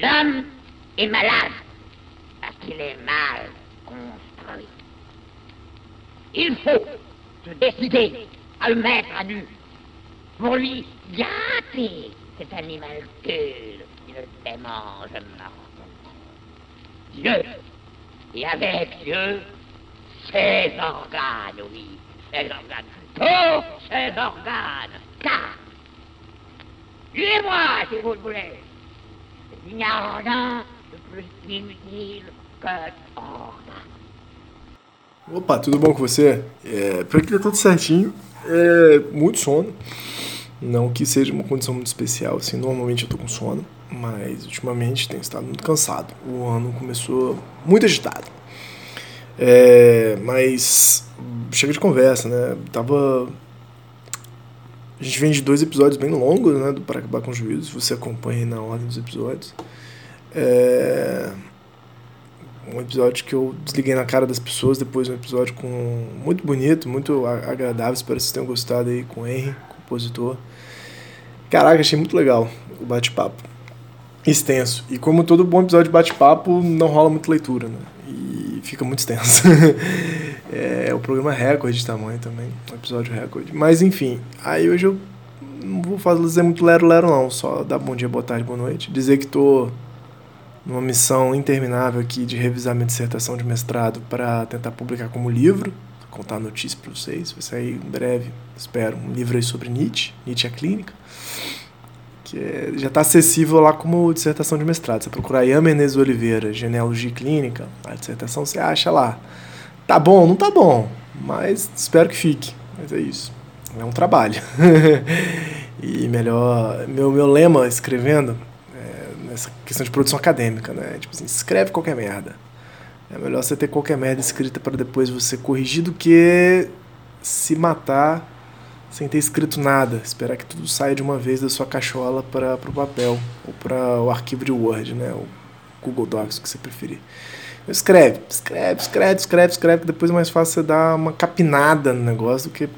L'homme est malade parce qu'il est mal construit. Il faut se décider à le mettre à nu pour lui gâter cet animal qui ne démange mortellement. Dieu, et avec Dieu, ses organes, oui, ses organes, tous ses organes, car, suivez-moi si vous le voulez, Opa, tudo bom com você? É, por aqui tá tudo certinho. É, muito sono. Não que seja uma condição muito especial, assim, normalmente eu tô com sono, mas ultimamente tenho estado muito cansado. O ano começou muito agitado. É, mas chega de conversa, né? Tava. A gente vem de dois episódios bem longos, né? Do Para Acabar com o Juízo, você acompanha aí na ordem dos episódios. É um episódio que eu desliguei na cara das pessoas, depois um episódio com muito bonito, muito agradável, espero que vocês tenham gostado aí com o Henry, compositor. Caraca, achei muito legal o bate-papo. Extenso. E como todo bom episódio de bate-papo, não rola muita leitura, né? E fica muito extenso. é o programa recorde de tamanho também, um episódio recorde. Mas enfim, aí hoje eu não vou fazer muito lero-lero não, só dar bom dia, boa tarde, boa noite. Dizer que tô numa missão interminável aqui de revisar minha dissertação de mestrado para tentar publicar como livro, contar a notícia para vocês. Vai sair em breve, espero, um livro aí sobre Nietzsche, Nietzsche a Clínica, que é, já está acessível lá como dissertação de mestrado. Você procurar Ian Menezes Oliveira, Genealogia Clínica, a dissertação você acha lá. Tá bom? Não tá bom, mas espero que fique. Mas é isso. É um trabalho. e melhor, meu, meu lema escrevendo essa questão de produção acadêmica, né? Tipo assim, escreve qualquer merda. É melhor você ter qualquer merda escrita para depois você corrigir do que se matar sem ter escrito nada. Esperar que tudo saia de uma vez da sua cachola para o papel ou para o arquivo de Word, né? O Google Docs, o que você preferir. Então, escreve, escreve, escreve, escreve, escreve, que depois é mais fácil você dar uma capinada no negócio do que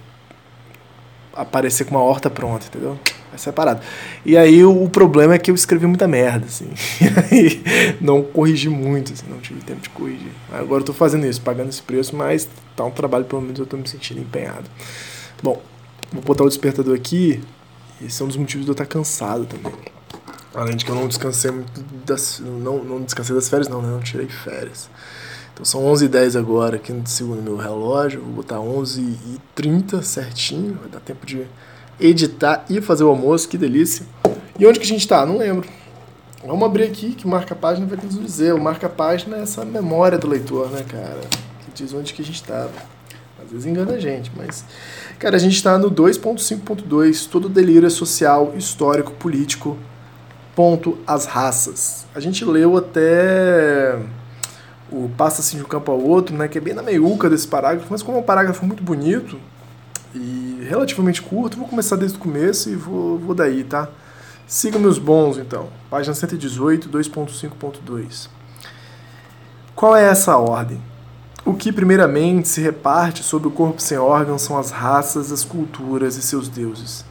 aparecer com uma horta pronta, entendeu? é separado. E aí o, o, problema é que eu escrevi muita merda, assim. E aí não corrigi muito, assim, não tive tempo de corrigir. Agora eu tô fazendo isso, pagando esse preço, mas tá um trabalho, pelo menos eu tô me sentindo empenhado. Bom, vou botar o despertador aqui. Esse é um dos motivos de eu estar cansado também. Além de que eu não descansei muito das. Não, não descansei das férias, não, né? Não tirei férias. Então são 11h10 agora aqui no segundo meu relógio. Vou botar 11h30 certinho. Vai dar tempo de editar e fazer o almoço, que delícia. E onde que a gente está? Não lembro. Vamos abrir aqui que marca página vai nos dizer. O marca página é essa memória do leitor, né, cara? Que diz onde que a gente estava. Às vezes engana a gente, mas. Cara, a gente está no 2.5.2, todo delírio é social, histórico, político, ponto, as raças. A gente leu até o Passa-se de um campo ao outro, né, que é bem na meiuca desse parágrafo, mas como é um parágrafo muito bonito, e relativamente curto. Vou começar desde o começo e vou, vou daí, tá? Siga meus bons, então. Página 118, 2.5.2. Qual é essa ordem? O que, primeiramente, se reparte sobre o corpo sem órgãos são as raças, as culturas e seus deuses.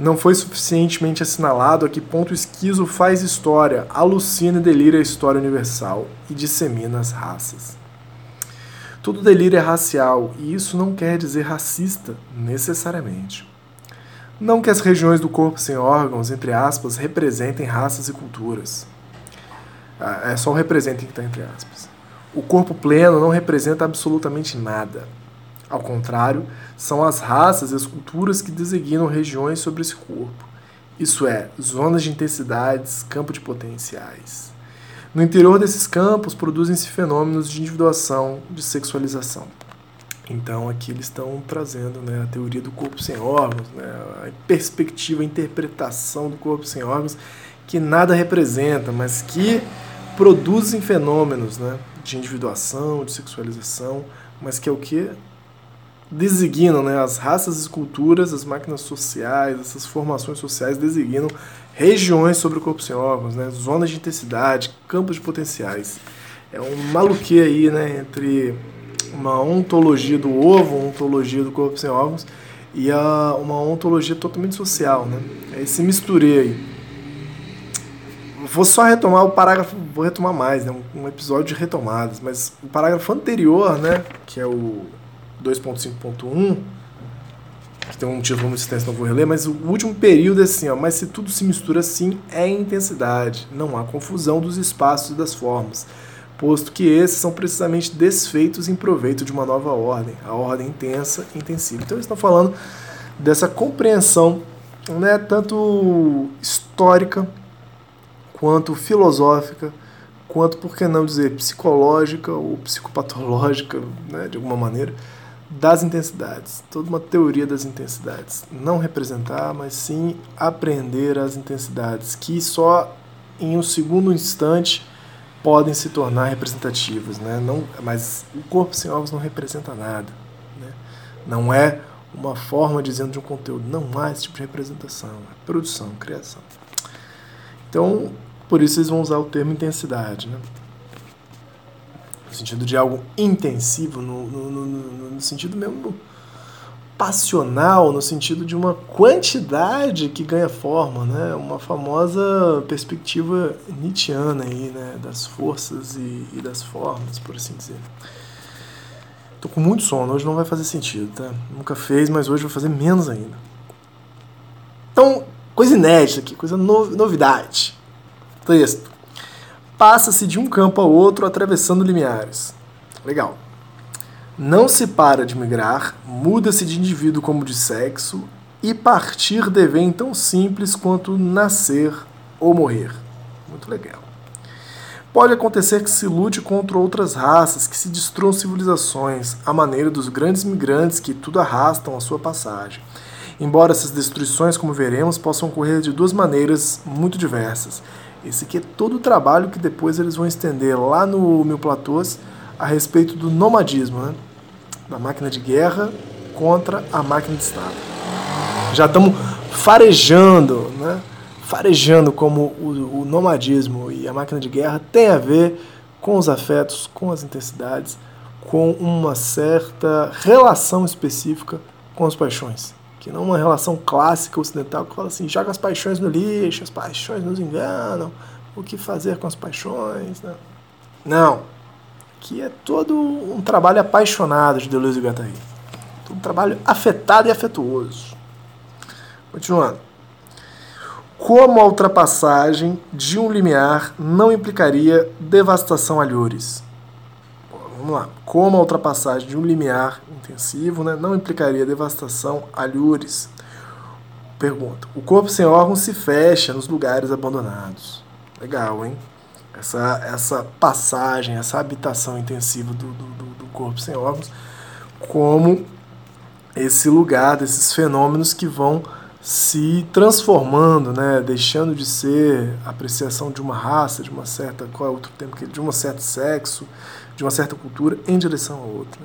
Não foi suficientemente assinalado a que ponto o esquizo faz história, alucina e delira a história universal e dissemina as raças. Todo delírio é racial e isso não quer dizer racista, necessariamente. Não que as regiões do corpo sem órgãos, entre aspas, representem raças e culturas. Ah, é só o representem que está entre aspas. O corpo pleno não representa absolutamente nada. Ao contrário, são as raças e as culturas que designam regiões sobre esse corpo. Isso é, zonas de intensidades, campo de potenciais. No interior desses campos produzem-se fenômenos de individuação, de sexualização. Então aqui eles estão trazendo né, a teoria do corpo sem órgãos, né, a perspectiva, a interpretação do corpo sem órgãos, que nada representa, mas que produzem fenômenos né, de individuação, de sexualização, mas que é o que? Designam né, as raças e culturas, as máquinas sociais, essas formações sociais designam regiões sobre o corpo sem órgãos, né? zonas de intensidade, campos de potenciais. É um maluque aí, né, entre uma ontologia do ovo, uma ontologia do corpo sem órgãos e a, uma ontologia totalmente social, né? É esse misturei aí. vou só retomar o parágrafo, vou retomar mais, né? Um, um episódio de retomadas, mas o parágrafo anterior, né? Que é o 2.5.1, que tem um título muito extenso, não vou reler, mas o último período é assim, ó, mas se tudo se mistura assim, é intensidade, não há confusão dos espaços e das formas, posto que esses são precisamente desfeitos em proveito de uma nova ordem, a ordem intensa e intensiva. Então eles estão falando dessa compreensão, né, tanto histórica, quanto filosófica, quanto, por que não dizer, psicológica ou psicopatológica, né, de alguma maneira, das intensidades, toda uma teoria das intensidades. Não representar, mas sim aprender as intensidades, que só em um segundo instante podem se tornar representativas. Né? Não, mas o corpo sem órgãos não representa nada. Né? Não é uma forma dizendo de um conteúdo. Não há esse tipo de representação. É produção, criação. Então, por isso eles vão usar o termo intensidade. Né? No sentido de algo intensivo, no, no, no, no sentido mesmo passional, no sentido de uma quantidade que ganha forma, né? Uma famosa perspectiva nietzschiana aí, né? Das forças e, e das formas, por assim dizer. Tô com muito sono, hoje não vai fazer sentido, tá? Nunca fez, mas hoje vai fazer menos ainda. Então, coisa inédita aqui, coisa no, novidade. Texto passa-se de um campo ao outro atravessando limiares. Legal. Não se para de migrar, muda-se de indivíduo como de sexo, e partir devém tão simples quanto nascer ou morrer. Muito legal. Pode acontecer que se lute contra outras raças, que se destruam civilizações, à maneira dos grandes migrantes que tudo arrastam à sua passagem. Embora essas destruições, como veremos, possam ocorrer de duas maneiras muito diversas. Esse aqui é todo o trabalho que depois eles vão estender lá no Mil Platôs a respeito do nomadismo, né? da máquina de guerra contra a máquina de Estado. Já estamos farejando, né? farejando como o, o nomadismo e a máquina de guerra tem a ver com os afetos, com as intensidades, com uma certa relação específica com as paixões que não uma relação clássica ocidental que fala assim, joga as paixões no lixo, as paixões nos enganam, o que fazer com as paixões, né? Não. Que é todo um trabalho apaixonado de Deleuze e Guattari. Um trabalho afetado e afetuoso. Continuando. Como a ultrapassagem de um limiar não implicaria devastação alhures? Vamos lá. Como a ultrapassagem de um limiar intensivo né, não implicaria devastação alhures? Pergunta. O corpo sem órgãos se fecha nos lugares abandonados. Legal, hein? Essa, essa passagem, essa habitação intensiva do, do, do corpo sem órgãos, como esse lugar desses fenômenos que vão se transformando, né, deixando de ser apreciação de uma raça, de uma certa qual é outro termo que de um certo sexo, de uma certa cultura em direção a outra.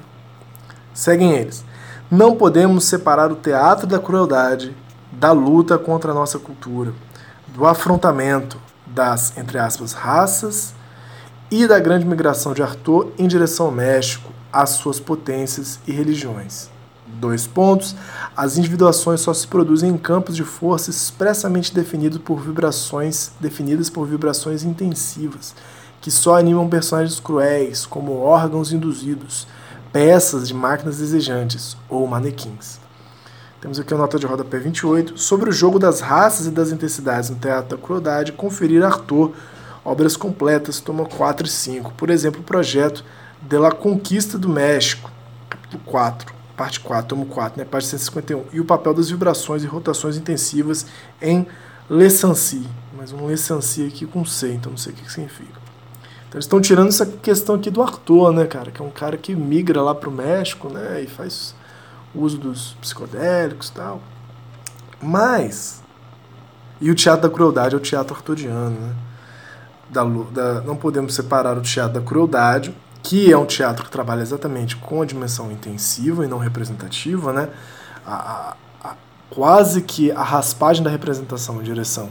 Seguem eles. Não podemos separar o teatro da crueldade da luta contra a nossa cultura, do afrontamento das, entre aspas, raças e da grande migração de Arthur em direção ao México, às suas potências e religiões. Dois pontos. As individuações só se produzem em campos de força expressamente definidos por vibrações definidas por vibrações intensivas que só animam personagens cruéis, como órgãos induzidos, peças de máquinas desejantes ou manequins. Temos aqui a nota de rodapé 28 sobre o jogo das raças e das intensidades no Teatro da Crueldade, conferir Arthur, obras completas, toma 4 e 5. Por exemplo, o projeto de la Conquista do México, capítulo 4, parte 4, tomo 4, né, parte 151, e o papel das vibrações e rotações intensivas em Le Sancy. Mas um Le Sancy aqui com C, então não sei o que significa. Então, eles estão tirando essa questão aqui do Arthur, né, cara? Que é um cara que migra lá pro México, né? E faz uso dos psicodélicos e tal. Mas. E o teatro da crueldade é o teatro arturiano, né? Da, da, não podemos separar o teatro da crueldade, que é um teatro que trabalha exatamente com a dimensão intensiva e não representativa, né? A, a, a, quase que a raspagem da representação em direção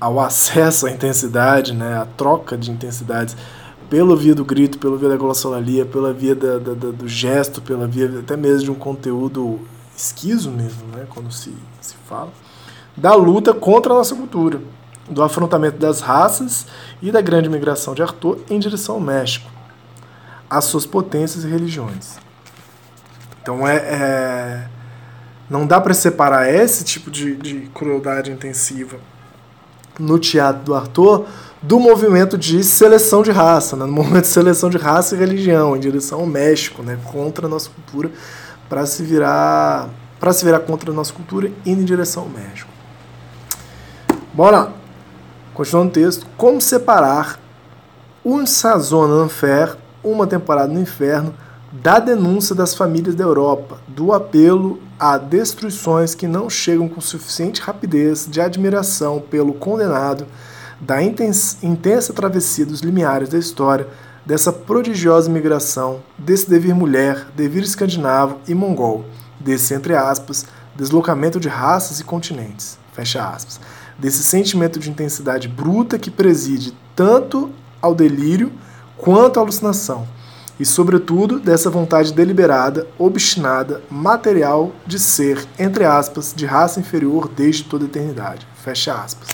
ao acesso à intensidade, né, a troca de intensidades pela via do grito, pela via da glossolalia, pela via da, da, da, do gesto, pela via até mesmo de um conteúdo esquizo mesmo, né, quando se, se fala, da luta contra a nossa cultura. do afrontamento das raças e da grande migração de Arthur em direção ao México, às suas potências e religiões. Então é, é não dá para separar esse tipo de, de crueldade intensiva no teatro do Arthur do movimento de seleção de raça, né? no movimento de seleção de raça e religião em direção ao México, né? contra a nossa cultura, para se virar para se virar contra a nossa cultura indo em direção ao México. Bora. Continuando o texto. Como separar um sazon enfer, uma temporada no inferno, da denúncia das famílias da Europa, do apelo a destruições que não chegam com suficiente rapidez de admiração pelo condenado, da intensa travessia dos limiares da história, dessa prodigiosa migração, desse devir mulher, devir escandinavo e mongol, desse, entre aspas, deslocamento de raças e continentes, fecha aspas, desse sentimento de intensidade bruta que preside tanto ao delírio quanto à alucinação, e, sobretudo, dessa vontade deliberada, obstinada, material de ser, entre aspas, de raça inferior desde toda a eternidade. Fecha aspas.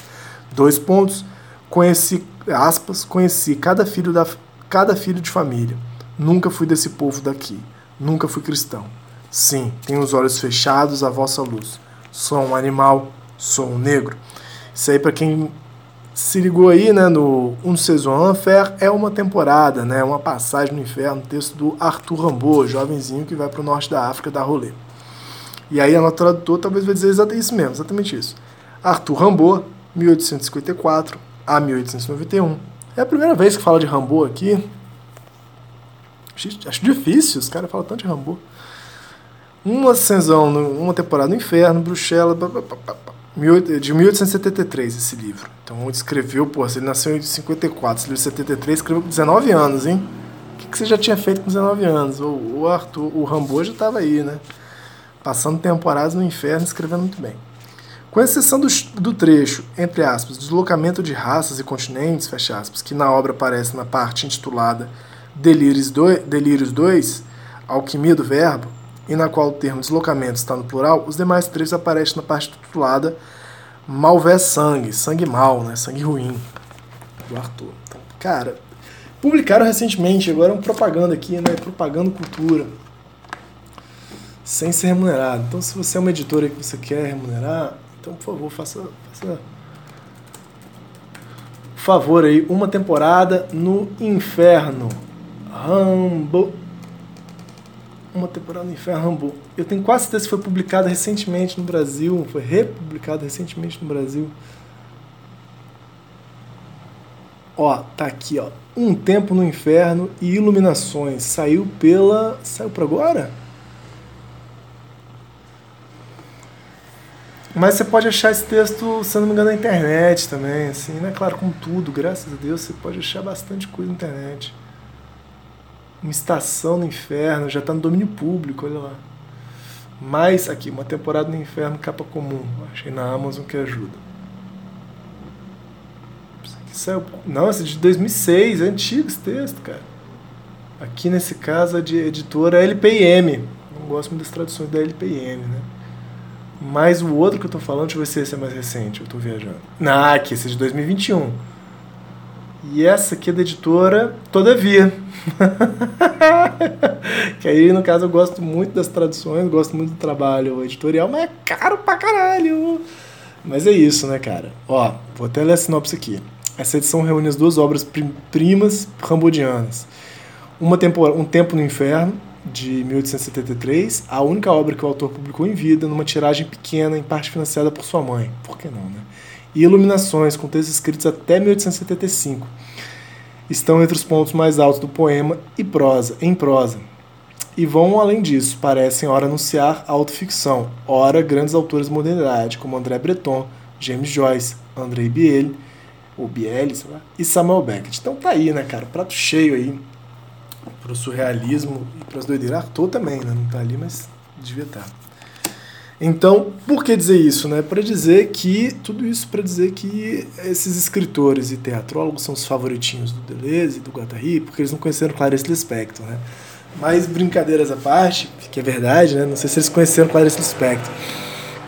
Dois pontos. Conheci, aspas, conheci cada filho, da, cada filho de família. Nunca fui desse povo daqui. Nunca fui cristão. Sim, tenho os olhos fechados à vossa luz. Sou um animal, sou um negro. Isso aí para quem se ligou aí, né, no Un Saison Enfer, é uma temporada, né, uma passagem no inferno, texto do Arthur Rimbaud, jovenzinho que vai para o norte da África dar rolê. E aí a nota tradutor talvez vai dizer exatamente isso mesmo, exatamente isso. Arthur Rimbaud, 1854 a 1891. É a primeira vez que fala de Rimbaud aqui. Acho difícil, os caras falam tanto de Rimbaud. Uma sessão, uma temporada no inferno, Bruxelas, de 1873 esse livro. Então ele escreveu, pô, ele nasceu em 54, esse livro de 73, escreveu com 19 anos, hein? O que, que você já tinha feito com 19 anos? O, o Arthur, o Rambo já estava aí, né? Passando temporadas no inferno, escrevendo muito bem. Com exceção do, do trecho, entre aspas, deslocamento de raças e continentes, fecha aspas, que na obra aparece na parte intitulada Delírios 2, Delírios 2 Alquimia do Verbo, e na qual o termo deslocamento está no plural, os demais trechos aparecem na parte titulada Malvé Sangue, sangue mal, né? sangue ruim, do Arthur. Então, cara, publicaram recentemente, agora é um propaganda aqui, né? Propaganda cultura. Sem ser remunerado. Então, se você é uma editora que você quer remunerar, então, por favor, faça, faça favor aí, uma temporada no inferno. Rambo uma temporada no Inferno Rambo. Eu tenho quase certeza que foi publicada recentemente no Brasil, foi republicada recentemente no Brasil. Ó, tá aqui, ó. Um Tempo no Inferno e Iluminações. Saiu pela. Saiu para agora? Mas você pode achar esse texto, se não me engano, na internet também, assim, né? Claro, com tudo, graças a Deus, você pode achar bastante coisa na internet uma estação no inferno, já está no domínio público, olha lá. Mais aqui, uma temporada no inferno, capa comum. Achei na Amazon que ajuda. Isso aqui saiu. Não, esse é de 2006, é antigo esse texto, cara. Aqui nesse caso a de editora LPM. Não gosto muito das traduções da LPM, né? Mas o outro que eu tô falando, deixa eu ver se esse é mais recente, eu tô viajando. Ah, aqui, esse é de 2021. E essa aqui é da editora Todavia. que aí, no caso, eu gosto muito das traduções, gosto muito do trabalho editorial, mas é caro pra caralho. Mas é isso, né, cara? Ó, vou até ler a sinopse aqui. Essa edição reúne as duas obras primas rambodianas. Uma tempora, Um Tempo no Inferno, de 1873, a única obra que o autor publicou em vida, numa tiragem pequena, em parte financiada por sua mãe. Por que não, né? E Iluminações, com textos escritos até 1875 estão entre os pontos mais altos do poema e prosa, em prosa. E vão além disso, parecem ora anunciar autoficção, ora grandes autores de modernidade, como André Breton, James Joyce, André Biel, ou Biel, sei lá, e Samuel Beckett. Então tá aí, né, cara? Prato cheio aí pro surrealismo e pras doideiras. Arthur também, né? Não tá ali, mas devia estar. Tá. Então, por que dizer isso? Né? Para dizer que, tudo isso para dizer que esses escritores e teatrólogos são os favoritinhos do Deleuze e do Guattari, porque eles não conheceram Clarice Lispector, né? Mas brincadeiras à parte, que é verdade, né? Não sei se eles conheceram Clarice Lispector.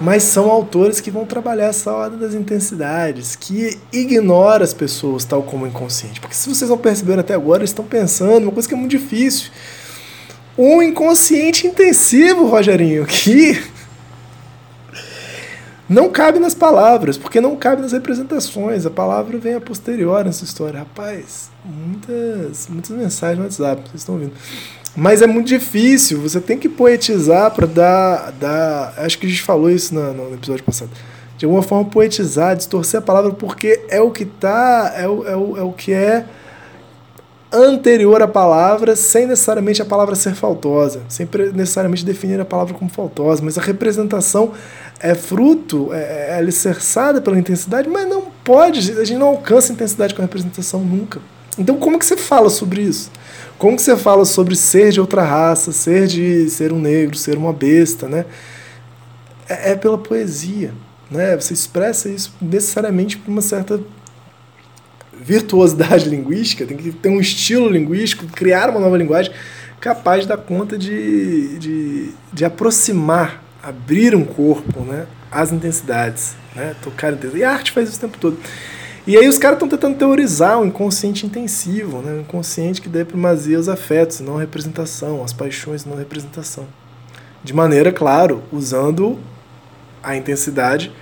mas são autores que vão trabalhar essa ordem das intensidades, que ignora as pessoas tal como o inconsciente. Porque se vocês não perceberam até agora, eles estão pensando uma coisa que é muito difícil. Um inconsciente intensivo, Rogerinho, que não cabe nas palavras, porque não cabe nas representações. A palavra vem a posterior nessa história. Rapaz, muitas, muitas mensagens no WhatsApp, vocês estão ouvindo. Mas é muito difícil, você tem que poetizar para dar, dar. Acho que a gente falou isso no, no, episódio passado. De alguma forma, poetizar, distorcer a palavra, porque é o que tá, é o, é o, é o que é anterior à palavra, sem necessariamente a palavra ser faltosa, sem necessariamente definir a palavra como faltosa, mas a representação é fruto, é, é alicerçada pela intensidade, mas não pode, a gente não alcança intensidade com a representação nunca. Então, como que você fala sobre isso? Como que você fala sobre ser de outra raça, ser de ser um negro, ser uma besta, né? É, é pela poesia, né? Você expressa isso necessariamente por uma certa virtuosidade linguística, tem que ter um estilo linguístico, criar uma nova linguagem capaz de dar conta de, de, de aproximar, abrir um corpo, né? As intensidades, né? Tocar intensidades. E a arte faz isso o tempo todo. E aí os caras estão tentando teorizar o inconsciente intensivo, né? um inconsciente que dê primazia aos afetos, não representação, às paixões, não representação. De maneira, claro, usando a intensidade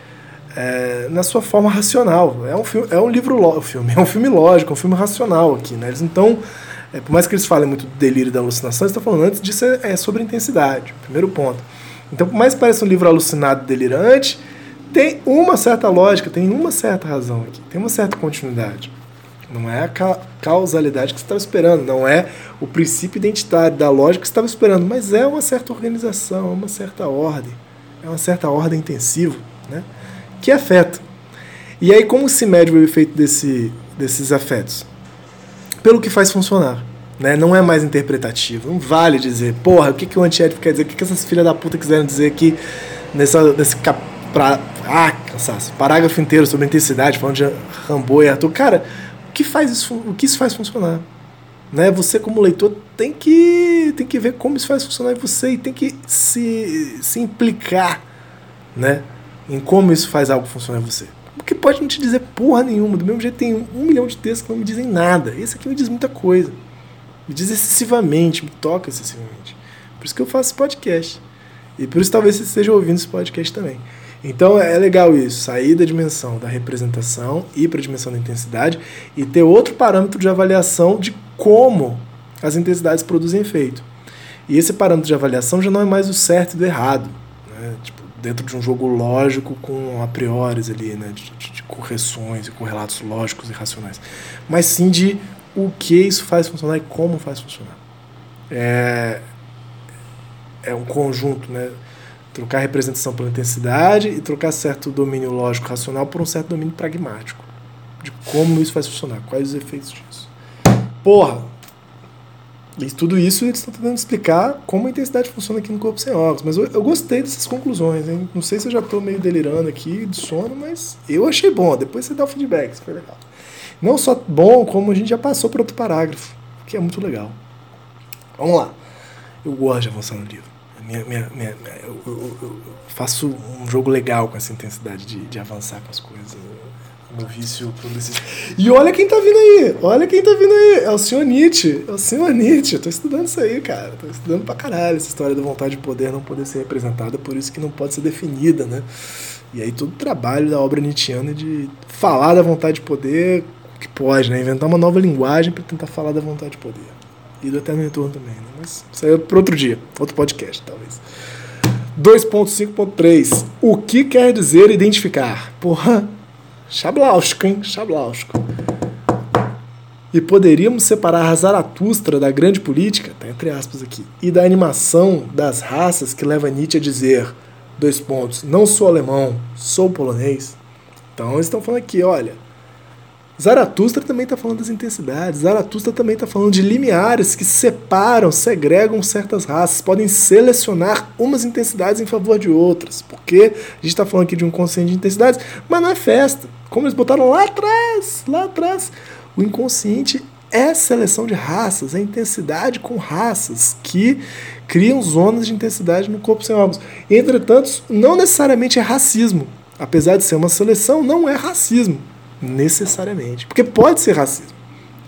é, na sua forma racional. É um, filme, é um livro, lo, filme, é um filme lógico, é um filme racional aqui. Né? Eles então, é, por mais que eles falem muito do delírio e da alucinação, eles estão falando antes disso é, é sobre intensidade, primeiro ponto. Então, por mais que pareça um livro alucinado, delirante, tem uma certa lógica, tem uma certa razão aqui, tem uma certa continuidade. Não é a causalidade que você estava esperando, não é o princípio identitário da lógica que você estava esperando, mas é uma certa organização, uma certa ordem, é uma certa ordem intensiva, né? Que afeta. E aí, como se mede o efeito desse, desses afetos? Pelo que faz funcionar. Né? Não é mais interpretativo. Não vale dizer, porra, o que, que o antiético quer dizer? O que, que essas filhas da puta quiseram dizer aqui nessa, nesse cap pra, ah, cansaço. Parágrafo inteiro sobre intensidade, falando de Rambo e Arthur. Cara, o que faz isso, o que isso faz funcionar? Né? Você como leitor tem que tem que ver como isso faz funcionar em você e tem que se, se implicar, né, em como isso faz algo funcionar em você. Porque pode não te dizer porra nenhuma, do mesmo jeito tem um, milhão de textos que não me dizem nada. Esse aqui me diz muita coisa. Me diz excessivamente, me toca excessivamente. Por isso que eu faço podcast. E por isso talvez você esteja ouvindo esse podcast também. Então é legal isso, sair da dimensão da representação, ir para a dimensão da intensidade e ter outro parâmetro de avaliação de como as intensidades produzem efeito. E esse parâmetro de avaliação já não é mais o certo e do errado, né? tipo, dentro de um jogo lógico com a priori ali, né? De, de, de, correções e correlatos lógicos e racionais, mas sim de o que isso faz funcionar e como faz funcionar. É, é um conjunto, né? Trocar representação pela intensidade e trocar certo domínio lógico racional por um certo domínio pragmático. De como isso vai funcionar, quais os efeitos disso. Porra! E tudo isso eles estão tentando explicar como a intensidade funciona aqui no corpo sem óculos. Mas eu, eu gostei dessas conclusões, hein? Não sei se eu já estou meio delirando aqui de sono, mas eu achei bom. Depois você dá o feedback, isso foi legal. Não só bom, como a gente já passou para outro parágrafo, que é muito legal. Vamos lá. Eu gosto de avançar no livro minha, minha, minha, eu, eu, eu, faço um jogo legal com essa intensidade de, de avançar com as coisas. Meu vício. E olha quem tá vindo aí! Olha quem tá vindo aí! É o senhor Nietzsche. É o senhor Nietzsche. Eu tô estudando isso aí, cara. Tô estudando pra caralho essa história da vontade de poder não poder ser representada, por isso que não pode ser definida, né? E aí todo o trabalho da obra nietzschiana de falar da vontade de poder, que pode, né? Inventar uma nova linguagem para tentar falar da vontade de poder. E do Eterno Retorno também, né? Mas isso aí é para outro dia, outro podcast, talvez. 2.5.3 O que quer dizer identificar? Porra, chablausco, hein? Chablausco. E poderíamos separar Zaratustra da grande política, tá entre aspas aqui, e da animação das raças que leva Nietzsche a dizer, dois pontos, não sou alemão, sou polonês. Então eles estão falando aqui, olha, Zaratustra também está falando das intensidades. Zaratustra também está falando de limiares que separam, segregam certas raças, podem selecionar umas intensidades em favor de outras. Porque a gente está falando aqui de um consciente de intensidades, mas não é festa. Como eles botaram lá atrás, lá atrás, o inconsciente é seleção de raças, é intensidade com raças que criam zonas de intensidade no corpo sem órgãos. Entretanto, não necessariamente é racismo. Apesar de ser uma seleção, não é racismo, necessariamente. Porque pode ser racismo.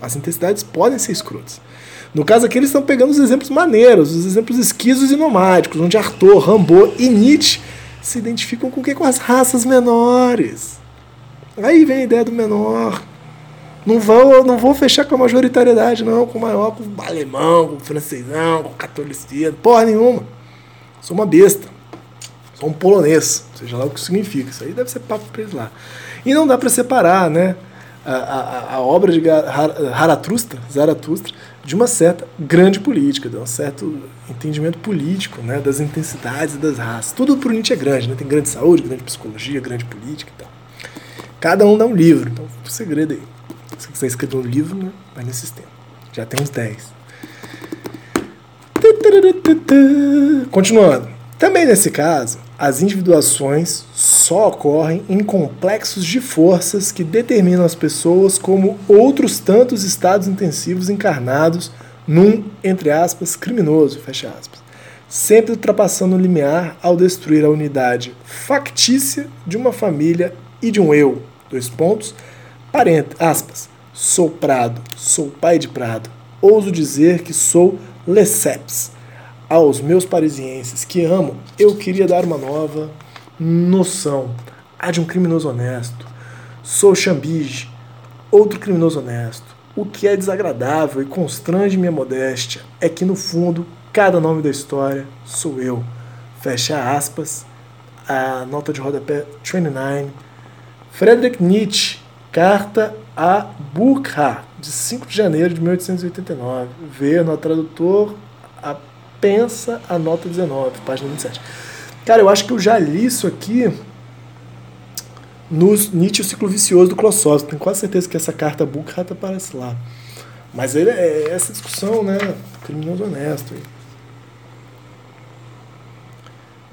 As intensidades podem ser escrotas. No caso aqui, eles estão pegando os exemplos maneiros, os exemplos esquisos e nomádicos, onde Arthur, Rambo e Nietzsche se identificam com? Com as raças menores. Aí vem a ideia do menor. Não vou, não vou fechar com a majoritariedade, não, com o maior, com o alemão, com o francesão, com o catolicismo, porra nenhuma. Sou uma besta. Sou um polonês, seja lá o que significa. Isso aí deve ser papo pra eles lá. E não dá para separar, né? A, a, a, obra de Zaratustra, Zaratustra de uma certa grande política, de um certo entendimento político né, das intensidades das raças. Tudo para o Nietzsche é grande, né? tem grande saúde, grande psicologia, grande política e tal. Cada um dá um livro, então o segredo aí. Se você escrever um livro, né, vai nesse sistema. Já tem uns 10. Continuando. Também nesse caso, as individuações só ocorrem em complexos de forças que determinam as pessoas como outros tantos estados intensivos encarnados num, entre aspas, criminoso, fecha aspas, sempre ultrapassando o limiar ao destruir a unidade factícia de uma família e de um eu, dois pontos, aspas, sou Prado, sou pai de Prado, ouso dizer que sou Lesseps, aos meus parisienses que amo, eu queria dar uma nova noção. A de um criminoso honesto. Sou Chambige, outro criminoso honesto. O que é desagradável e constrange minha modéstia é que, no fundo, cada nome da história sou eu. Fecha aspas. A nota de rodapé 29. Friedrich Nietzsche, carta a Burkhardt, de 5 de janeiro de 1889. Vê no tradutor a pensa a nota 19, página 27. Cara, eu acho que eu já li isso aqui no Nietzsche o Ciclo Vicioso do Klossowski. Tenho quase certeza que essa carta Bucata aparece lá. Mas ele é essa discussão, né? Criminoso honesto.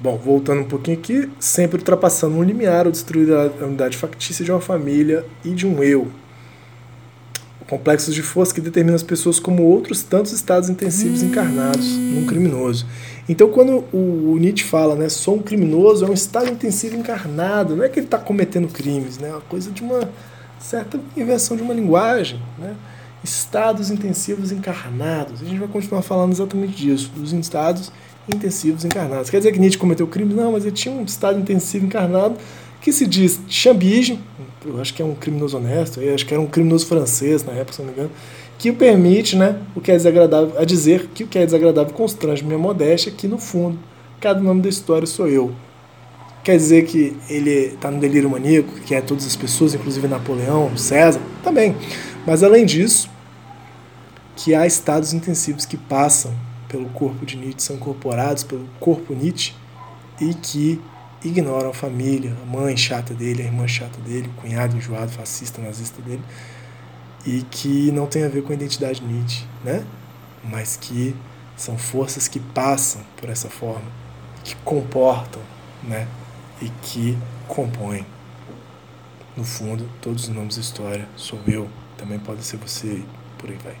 Bom, voltando um pouquinho aqui, sempre ultrapassando um limiar ou destruir a unidade factícia de uma família e de um eu complexos de força que determinam as pessoas como outros tantos estados intensivos encarnados num criminoso. Então, quando o, Nietzsche fala, né, sou um criminoso, é um estado intensivo encarnado, não é que ele está cometendo crimes, né, é uma coisa de uma certa inversão de uma linguagem, né, estados intensivos encarnados. A gente vai continuar falando exatamente disso, dos estados intensivos encarnados. Quer dizer que Nietzsche cometeu crime? Não, mas ele tinha um estado intensivo encarnado que se diz chambige, eu acho que é um criminoso honesto, eu acho que era um criminoso francês na época, se não me engano, que o permite, né, o que é desagradável, a dizer que o que é desagradável constrange minha modéstia, que no fundo, cada nome da história sou eu. Quer dizer que ele está no delírio maníaco, que é todas as pessoas, inclusive Napoleão, César, também. Mas além disso, que há estados intensivos que passam pelo corpo de Nietzsche, são incorporados pelo corpo Nietzsche, e que ignoram a família, a mãe chata dele, a irmã chata dele, o cunhado enjoado, fascista, nazista dele, e que não tem a ver com a identidade Nietzsche, né? mas que são forças que passam por essa forma, que comportam né? e que compõem. No fundo, todos os nomes da história sou eu, também pode ser você, por aí vai.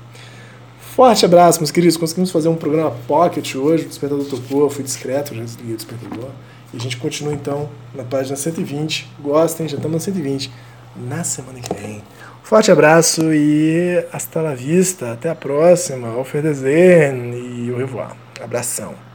Forte abraço, meus queridos. Conseguimos fazer um programa pocket hoje. O despertador tocou, fui discreto, já desliguei o despertador. E a gente continua então na página 120. Gostem, já estamos na 120. Na semana que vem. Forte abraço e hasta la vista. Até a próxima. Auf Wiedersehen e au revoir. Abração.